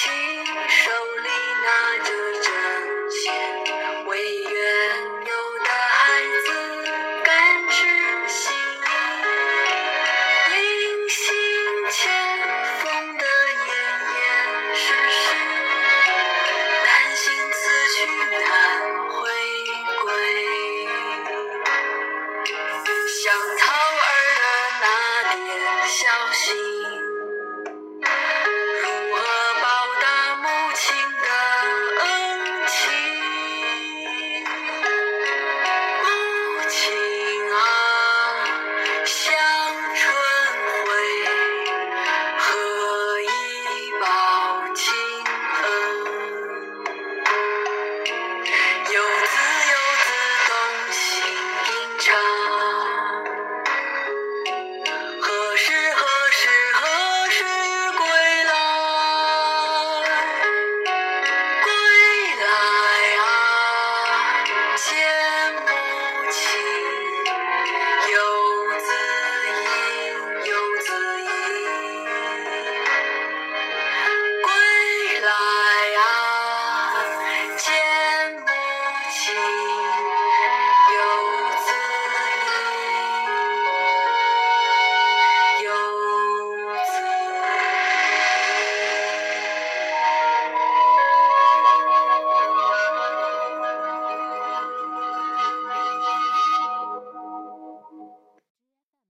亲手里拿着针线为远游的孩子赶制新衣临行前缝的严严实实担心此去难回归想偷儿的那点消息